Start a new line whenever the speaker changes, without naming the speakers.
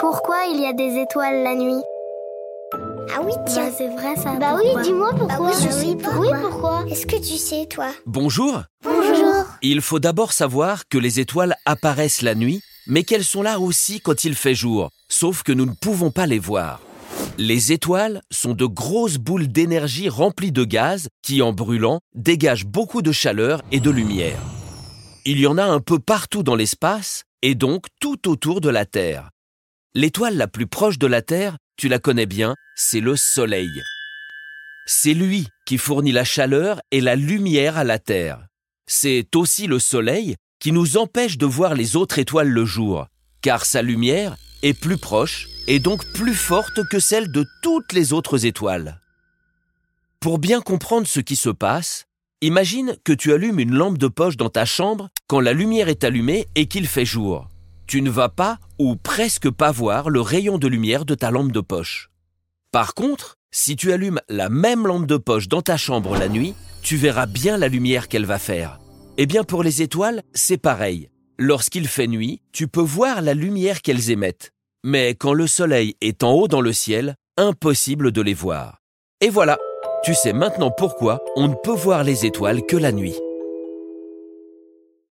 Pourquoi il y a des étoiles la nuit
Ah oui, tiens.
Bah, c'est vrai ça.
Bah
pourquoi
oui, dis-moi pourquoi.
Bah oui, je sais pourquoi.
Oui, pourquoi Est-ce que tu sais, toi
Bonjour
Bonjour.
Il faut d'abord savoir que les étoiles apparaissent la nuit, mais qu'elles sont là aussi quand il fait jour, sauf que nous ne pouvons pas les voir. Les étoiles sont de grosses boules d'énergie remplies de gaz qui, en brûlant, dégagent beaucoup de chaleur et de lumière. Il y en a un peu partout dans l'espace et donc tout autour de la Terre. L'étoile la plus proche de la Terre, tu la connais bien, c'est le Soleil. C'est lui qui fournit la chaleur et la lumière à la Terre. C'est aussi le Soleil qui nous empêche de voir les autres étoiles le jour, car sa lumière est plus proche et donc plus forte que celle de toutes les autres étoiles. Pour bien comprendre ce qui se passe, imagine que tu allumes une lampe de poche dans ta chambre quand la lumière est allumée et qu'il fait jour. Tu ne vas pas ou presque pas voir le rayon de lumière de ta lampe de poche. Par contre, si tu allumes la même lampe de poche dans ta chambre la nuit, tu verras bien la lumière qu'elle va faire. Eh bien pour les étoiles, c'est pareil. Lorsqu'il fait nuit, tu peux voir la lumière qu'elles émettent. Mais quand le soleil est en haut dans le ciel, impossible de les voir. Et voilà, tu sais maintenant pourquoi on ne peut voir les étoiles que la nuit.